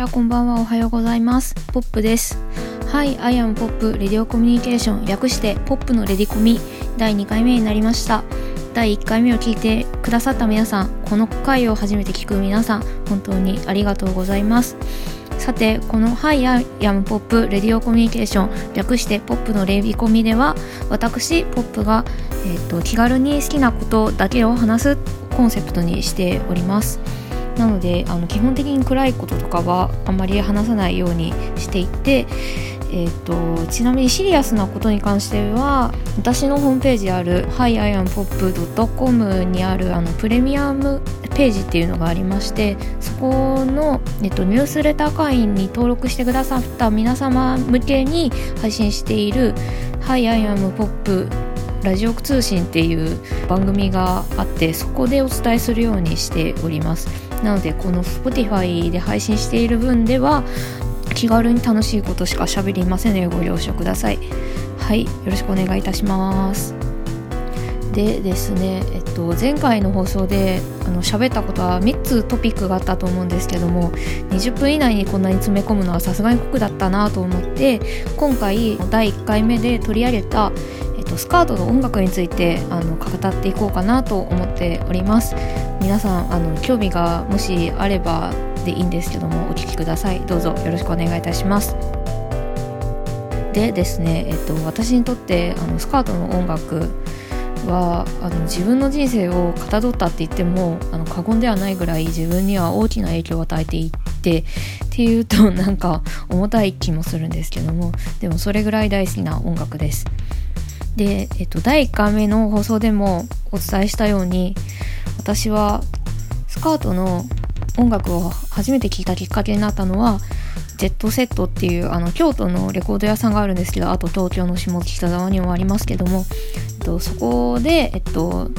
こんにちはこんばんはおはようございます。ポップです。はい I am ポップレディオコミュニケーション。略してポップのレディコミ。第2回目になりました。第1回目を聞いてくださった皆さんこの回を初めて聞く皆さん本当にありがとうございます。さてこの「ハイアヤムポップレディオコミュニケーション」略してポップのレディコミでは私ポップが、えーと、気軽に好きなことだけを話すコンセプトにしております。なのであの基本的に暗いこととかはあんまり話さないようにしていてえーと、ちなみにシリアスなことに関しては私のホームページある hiiampop.com にあるあのプレミアムページっていうのがありましてそこの、えっと、ニュースレター会員に登録してくださった皆様向けに配信している hiiampop ラジオ通信っていう番組があってそこでお伝えするようにしております。なのでこの Spotify で配信している分では気軽に楽しいことしか喋りませんのでご了承ください。はいよろしくお願いいたします。でですね、えっと、前回の放送であの喋ったことは3つトピックがあったと思うんですけども20分以内にこんなに詰め込むのはさすがに酷だったなと思って今回第1回目で取り上げた、と、スカートの音楽についてあの語っていこうかなと思っております。皆さんあの興味がもしあればでいいんですけどもお聞きください。どうぞよろしくお願いいたします。でですね、えっと、私にとってあのスカートの音楽はあの自分の人生をかたどったって言ってもあの過言ではないぐらい自分には大きな影響を与えていってっていうとなんか重たい気もするんですけどもでもそれぐらい大好きな音楽です。で、えっと、第1回目の放送でもお伝えしたように私はスカートの音楽を初めて聴いたきっかけになったのはジェットセットっていうあの京都のレコード屋さんがあるんですけどあと東京の下北沢にもありますけども、えっと、そこで、えっと、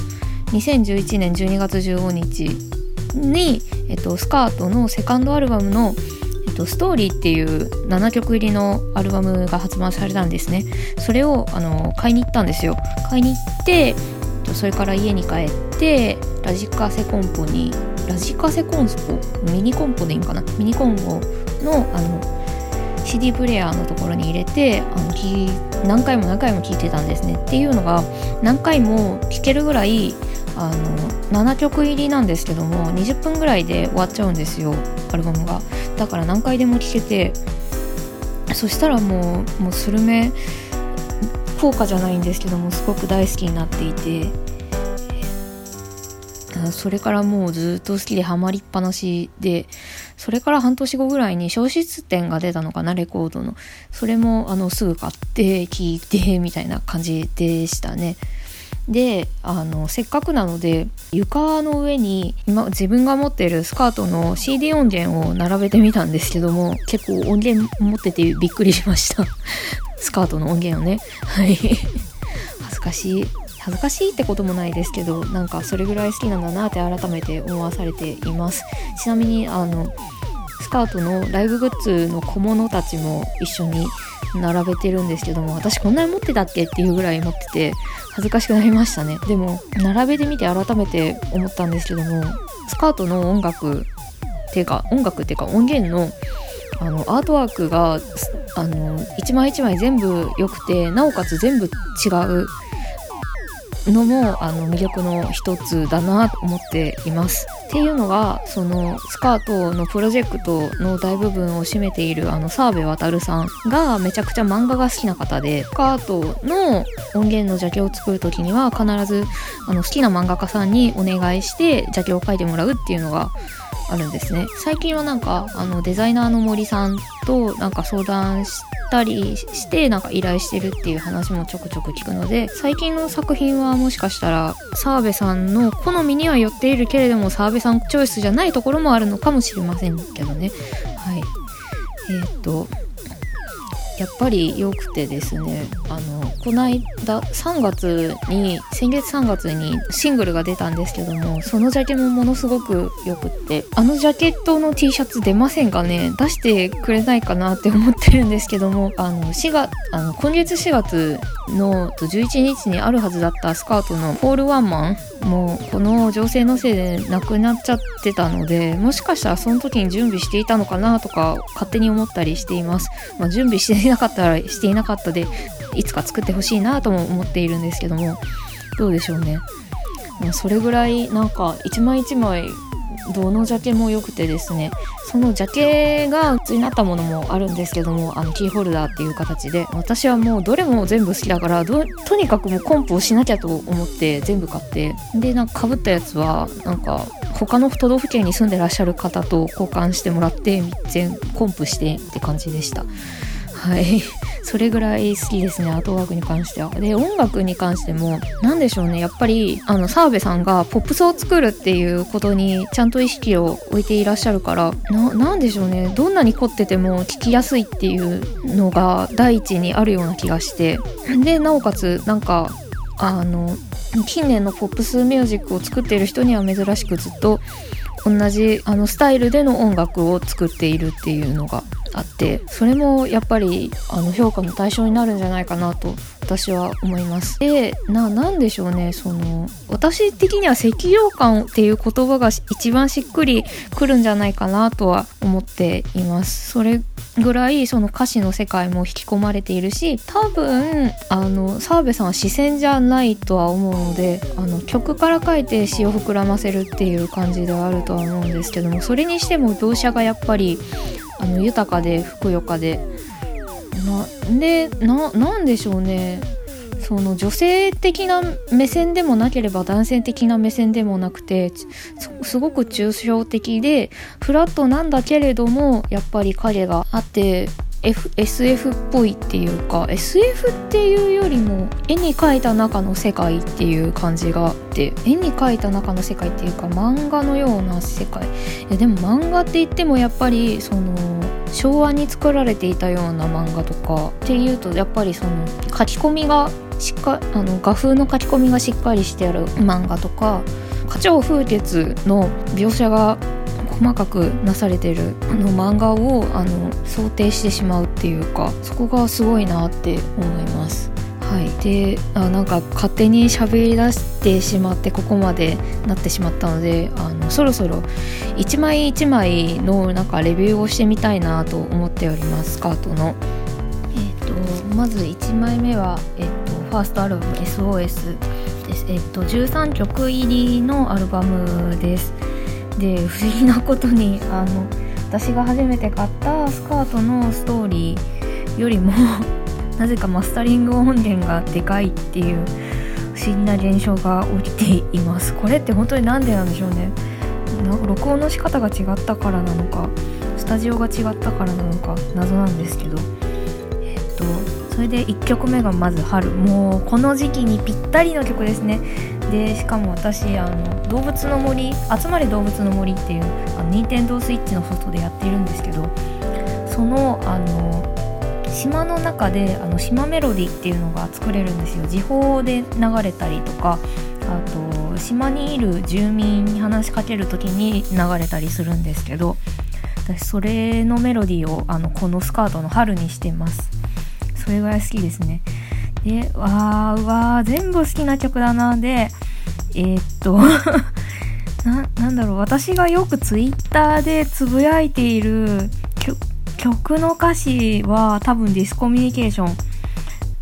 2011年12月15日に、えっと、スカートのセカンドアルバムのと、ストーリーっていう7曲入りのアルバムが発売されたんですね。それをあの買いに行ったんですよ。買いに行ってそれから家に帰ってラジカセコンポにラジカセコンポ？ミニコンポでいいんかな？ミニコンポのあの CD プレーヤーのところに入れてあの何回も何回も聴いてたんですね。っていうのが何回も聴けるぐらいあの7曲入りなんですけども20分ぐらいで終わっちゃうんですよアルバムが。だから何回でも聴けてそしたらもうもうスルメ効果じゃないんですけどもすごく大好きになっていてそれからもうずっと好きでハマりっぱなしで、それから半年後ぐらいに消失展が出たのかな、レコードの。それもあのすぐ買って聞いてみたいな感じでしたね。であのせっかくなので床の上に今自分が持ってるスカートの CD 音源を並べてみたんですけども結構音源持っててびっくりしました。スカートの音源をね。はい。恥ずかしい。恥ずかしいってこともないですけどなんかそれぐらい好きなんだなって改めて思わされています。ちなみにあのスカートのライブグッズの小物たちも一緒に並べてるんですけども私こんなに持ってたっけっていうぐらい持ってて恥ずかしくなりましたね。でも並べてみて改めて思ったんですけどもスカートの音楽っていうか音楽っていうか音源のあのアートワークがあの一枚一枚全部良くてなおかつ全部違うのもあの魅力の一つだなと思っています。っていうのがそのスカートのプロジェクトの大部分を占めているあの澤部渉さんがめちゃくちゃ漫画が好きな方でスカートの音源のジャケを作る時には必ずあの好きな漫画家さんにお願いしてジャケを書いてもらうっていうのがあるんですね。最近はなんかあのデザイナーの森さんとなんか相談したりしてなんか依頼してるっていう話もちょくちょく聞くので最近の作品はもしかしたら澤部さんの好みには寄っているけれども澤部さんチョイスじゃないところもあるのかもしれませんけどね。はい。えー、っとやっぱり良くてですねあのこの間3月に先月3月にシングルが出たんですけどもそのジャケもものすごく良くってあのジャケットの T シャツ出ませんかね？出してくれないかなって思ってるんですけどもあの4月あの今月4月の11日にあるはずだったスカートのホールワンマンもこの情勢のせいでなくなっちゃってたのでもしかしたらその時に準備していたのかなとか勝手に思ったりしています、まあ、準備していなかったらしていなかったでいつか作ってほしいなとも思っているんですけどもどうでしょうね、ま、それぐらいなんか一枚一枚どのジャケも良くてですねそのジャケが普通になったものもあるんですけどもあのキーホルダーっていう形で私はもうどれも全部好きだからとにかくもうコンプをしなきゃと思って全部買ってでなんか被ったやつはなんか他の都道府県に住んでらっしゃる方と交換してもらって全コンプしてって感じでした。はい。それぐらい好きですねアートワークに関しては。で音楽に関しても何でしょうねやっぱりあの澤部さんがポップスを作るっていうことにちゃんと意識を置いていらっしゃるから何でしょうねどんなに凝ってても聴きやすいっていうのが第一にあるような気がして。でなおかつなんかあの近年のポップスミュージックを作っている人には珍しくずっと同じあのスタイルでの音楽を作っているっていうのがあってそれもやっぱりあの評価の対象になるんじゃないかなと私は思います。でなんでしょうねその私的には赤涼感っていう言葉が一番しっくりくるんじゃないかなとは思っています。それぐらいその歌詞の世界も引き込まれているし多分あの澤部さんは視線じゃないとは思うのであの曲から書いて詩を膨らませるっていう感じではあるとは思うんですけどもそれにしても描写がやっぱりあの豊かでふくよかでなでななんでしょうね。その女性的な目線でもなければ男性的な目線でもなくてすごく抽象的でフラットなんだけれどもやっぱり影があって F SF っぽいっていうか SF っていうよりも絵に描いた中の世界っていう感じがあって絵に描いた中の世界っていうか漫画のような世界。いやでも漫画って言ってもやっぱりその昭和に作られていたような漫画とかっていうとやっぱりその書き込みがしっかあの画風の書き込みがしっかりしてある漫画とか花鳥風月の描写が細かくなされてるあの漫画をあの想定してしまうっていうかそこがすごいなって思います。はい、であなんか勝手に喋り出してしまってここまでなってしまったのであのそろそろ一枚一枚のなんかレビューをしてみたいなと思っておりますスカートの。えーと、まず1枚目は、え、ファーストアルバム SOS です。えっ、と13曲入りのアルバムです。で不思議なことにあの私が初めて買ったスカートのストーリーよりも なぜかマスタリング音源がでかいっていう不思議な現象が起きていますこれって本当に何でなんでしょうね録音の仕方が違ったからなのかスタジオが違ったからなのか謎なんですけどそれで1曲目がまず春。もうこの時期にぴったりの曲ですね。でしかも私あの動物の森集まり動物の森っていうあの任天堂スイッチのソフトでやっているんですけどそのあの島の中であの島メロディっていうのが作れるんですよ。時報で流れたりとかあと島にいる住民に話しかける時に流れたりするんですけど私それのメロディーをあのこのスカートの春にしてます。それぐらい好きですね。でわーうわー全部好きな曲だな。でえー、っと ななんだろう。私がよくツイッターでつぶやいている曲の歌詞は多分ディスコミュニケーション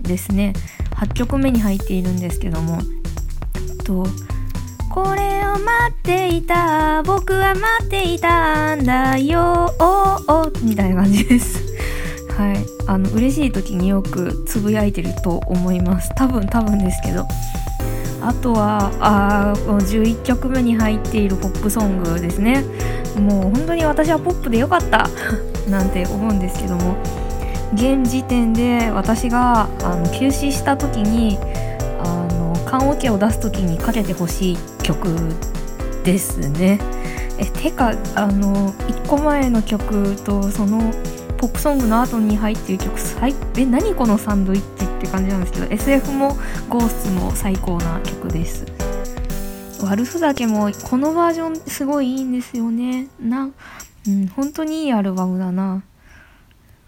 ですね。8曲目に入っているんですけども。えっとこれを待っていた僕は待っていたんだよみたいな感じです。はい。あの嬉しい時によくつぶやいてると思います。多分多分ですけど。あとはあ11曲目に入っているポップソングですね。もう本当に私はポップでよかった。なんて思うんですけども。現時点で私があの休止した時にあの棺桶を出す時にかけてほしい曲ですね。えてかあの1個前の曲とそのポップソングの後に入ってる曲最え何このサンドイッチって感じなんですけど SF もゴーストも最高な曲です。悪ふざけもこのバージョンすごいいいんですよね。なうん本当にいいアルバムだな。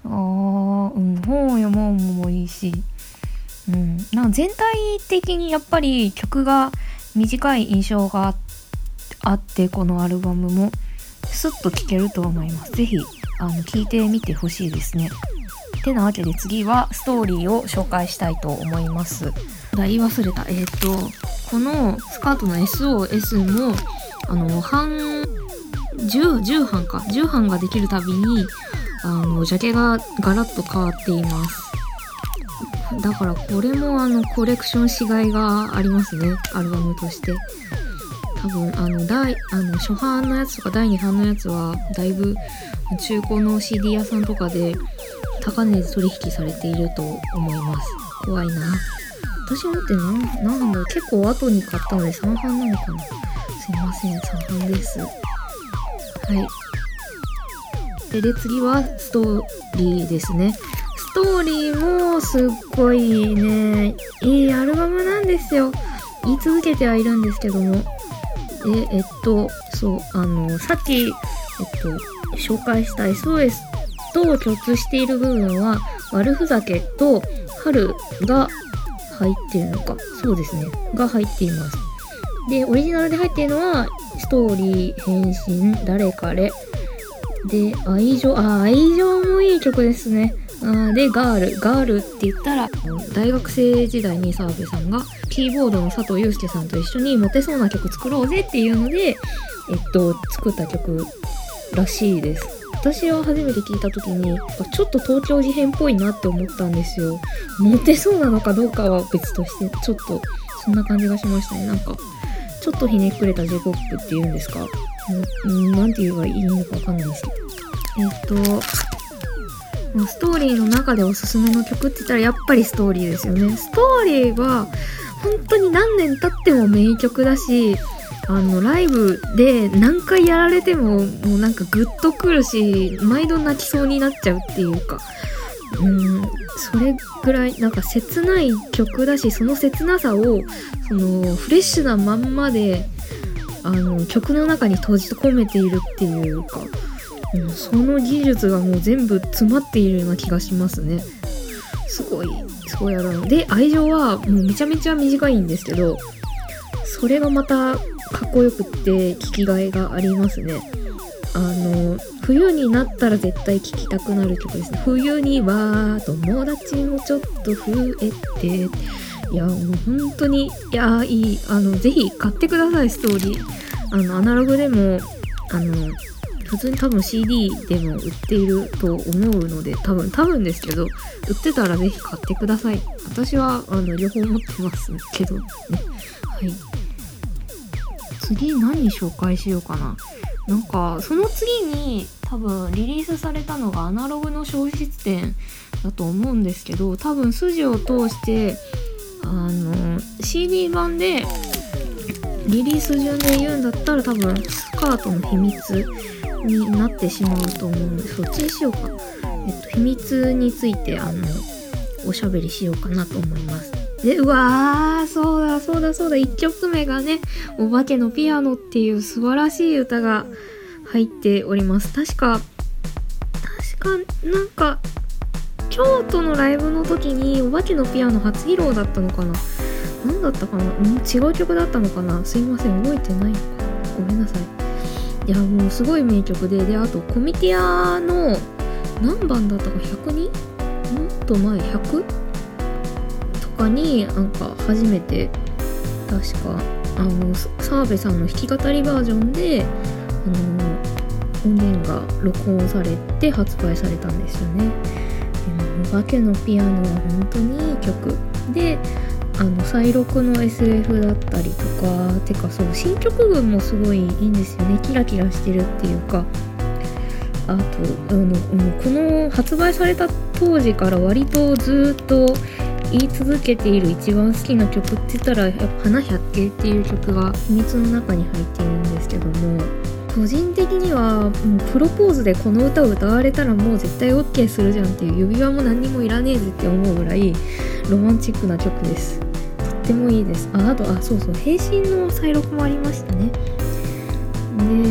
あーうん本を読もうもいいし。うん、なんか全体的にやっぱり曲が短い印象があってこのアルバムもスッと聴けると思います。ぜひ。あの聞いてみてほしいですね。てなわけで次はストーリーを紹介したいと思います。だ言い忘れた。えっ、ー、と、このスカートの SOS も、あの、半、10、10版か。10版ができるたびに、あの、ジャケがガラッと変わっています。だからこれもあのコレクションしがいがありますねアルバムとして多分あの第あの初版のやつとか第2版のやつはだいぶ中古の CD 屋さんとかで高値で取引されていると思います。怖いな。私持って何何なんだろう。結構後に買ったので3版なのかな。すいません。3版です。はい。でで次はストーリーですね。ストーリーもすっごいね、いいアルバムなんですよ。言い続けてはいるんですけども。で、えっと、そう、あの、さっき、えっと、紹介した SOS と共通している部分は、悪ふざけと春が入ってるのか。そうですね。が入っています。で、オリジナルで入っているのは、ストーリー、変身、誰彼。で、愛情、あ、愛情もいい曲ですね。でガールガールって言ったら大学生時代に澤部さんがキーボードの佐藤祐介さんと一緒にモテそうな曲作ろうぜっていうので、えっと、作った曲らしいです。私は初めて聞いた時にちょっと東京事変っぽいなって思ったんですよ。モテそうなのかどうかは別としてちょっとそんな感じがしましたね。なんかちょっとひねくれた J-POP っていうんですか？何て言えばいいのかわかんないですけど。えっとストーリーの中でおすすめの曲って言ったらやっぱりストーリーですよね。ストーリーは本当に何年経っても名曲だし、あの、ライブで何回やられてももうなんかグッとくるし、毎度泣きそうになっちゃうっていうか、うん、それぐらいなんか切ない曲だし、その切なさを、そのフレッシュなまんまで、あの、曲の中に閉じ込めているっていうか、その技術がもう全部詰まっているような気がしますね。すごいすごいあるで愛情はもうめちゃめちゃ短いんですけどそれがまたかっこよくって聞きがいがありますね。あの冬になったら絶対聴きたくなる曲ですね。冬には友達もちょっと増えて。いやもう本当にいやいい。あのぜひ買ってくださいストーリー。あのアナログでもあの普通に多分 CD でも売っていると思うので多分多分ですけど売ってたらぜひ買ってください。私はあの両方持ってますけどね。はい。次何紹介しようかな。なんかその次に多分リリースされたのがアナログの消失展だと思うんですけど多分筋を通してあの CD 版でリリース順で言うんだったら多分スカートの秘密になってしまうと思うのでそっちにしようか。えっと秘密についてあのおしゃべりしようかなと思います。でうわーそうだそうだそうだ。1曲目がね「お化けのピアノ」っていう素晴らしい歌が入っております。確か確かなんか京都のライブの時にお化けのピアノ初披露だったのかな。何だったかな？違う曲だったのかな？すいません覚えてない。のかごめんなさい。いやもうすごい名曲でであとコミティアの何番だったか 102? もっと前 100? とかになんか初めて確かあの澤部さんの弾き語りバージョンであの音源が録音されて発売されたんですよね。お化けのピアノは本当にいい曲であの再録の SF だったりとかてかそう新曲群もすごいいいんですよね。キラキラしてるっていうか。あとあのもうこの発売された当時から割とずっと言い続けている一番好きな曲って言ったら「花百景」っていう曲が秘密の中に入っているんですけども個人的にはもうプロポーズでこの歌を歌われたらもう絶対 OK するじゃんっていう指輪も何にもいらねえぜって思うぐらいロマンチックな曲です。てもいいです。ああとあそうそう変身の再録もありましたね。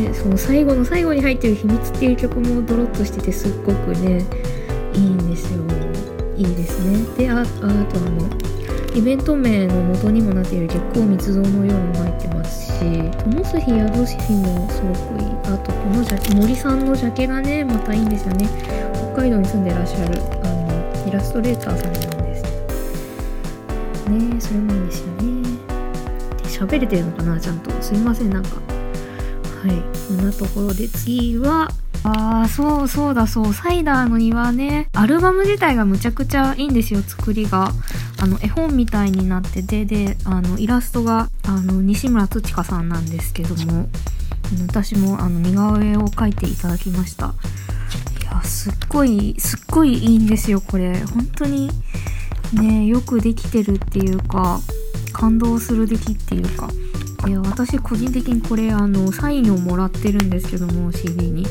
でその最後の最後に入ってる「秘密」っていう曲もドロッとしててすっごくねいいんですよ。いいですね。でああとあのイベント名の元にもなっている月光密造のようも入ってますし友須日宿市もすごくいい。あとこのジャ森さんのジャケがねまたいいんですよね。北海道に住んでらっしゃるあのイラストレーターさんなんですねそれもいいですよね。で喋れてるのかなちゃんと。すいませんなんか。はいこんなところで次は。ああそうそうだそう。サイダーの庭ね。アルバム自体がむちゃくちゃいいんですよ作りが。あの絵本みたいになってて。であのイラストがあの西村土香さんなんですけども。私もあの似顔絵を描いていただきました。いやすっごいすっごいいいんですよこれ。本当にねよくできてるっていうか感動する出来っていうか。いや私個人的にこれあのサインをもらってるんですけども CD に。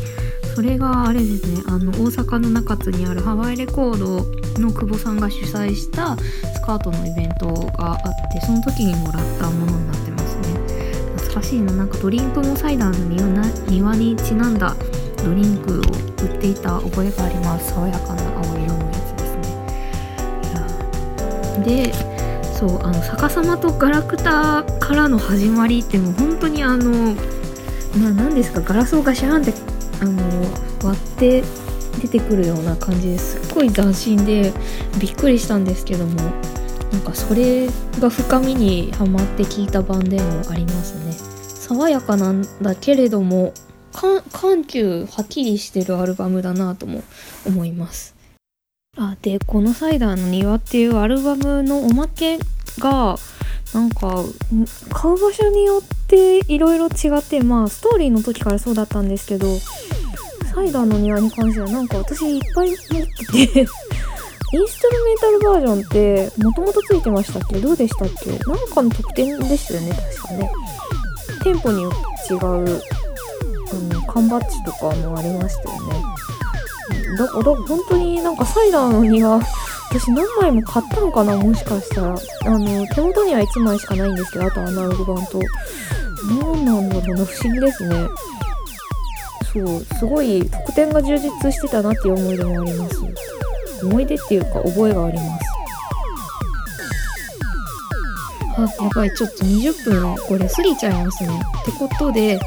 それがあれですねあの大阪の中津にあるハワイレコードの久保さんが主催したスカートのイベントがあってその時にもらったものになってますね。懐かしいな。なんかドリンクもサイダーの庭にちなんだドリンクを売っていた覚えがあります。爽やかな。でそうあの逆さまとガラクタからの始まりってもう本当にあのまあ何ですかガラスをガシャンってあの割って出てくるような感じですっごい斬新でびっくりしたんですけどもなんかそれが深みにはまって聞いた版でもありますね。爽やかなんだけれども緩急はっきりしてるアルバムだなとも思います。あでこの「サイダーの庭」っていうアルバムのおまけがなんか買う場所によっていろいろ違ってまあストーリーの時からそうだったんですけどサイダーの庭に関してはなんか私いっぱい持ってて インストルメンタルバージョンってもともとついてましたっけ？どうでしたっけ？なんかの特典でしたよね確かね。店舗によって違うあの缶バッジとかもありましたよね。だから本当になんかサイダーの庭私何枚も買ったのかなもしかしたら。あの手元には1枚しかないんですけどあとアナログ版と。何なんだろうな不思議ですね。そうすごい特典が充実してたなっていう思い出もあります。思い出っていうか覚えがあります。あやばいちょっと20分これ過ぎちゃいますね。ってことで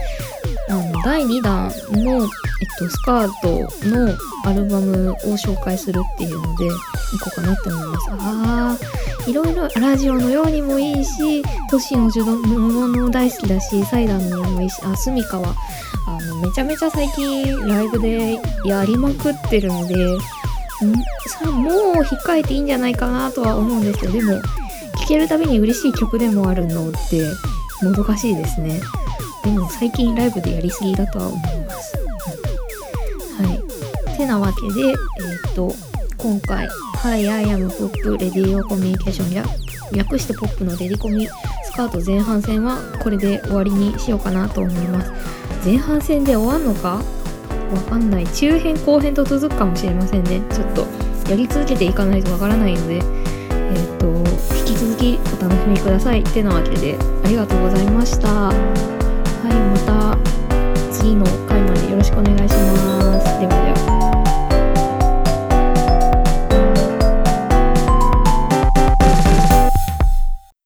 あの第2弾の、えっと、スカートのアルバムを紹介するっていうので行こうかなって思います。あーいろいろラジオのようにもいいし都市の呪文も大好きだしサイダーのようもいいしあスミカはあのめちゃめちゃ最近ライブでやりまくってるのでんさもう控えていいんじゃないかなとは思うんですけどでも聴けるたびに嬉しい曲でもあるのってもどかしいですねでも最近ライブでやりすぎだとは思います。はい。てなわけで、えっ、ー、と、今回、Hi, I am Pop レディオコミュニケーションや、略してポップのレディコミスカート前半戦はこれで終わりにしようかなと思います。前半戦で終わんのか？わかんない。中編後編と続くかもしれませんね。ちょっとやり続けていかないとわからないので、えっ、ー、と、続きお楽しみください。てなわけで、ありがとうございました。はいまた次の回までよろしくお願いします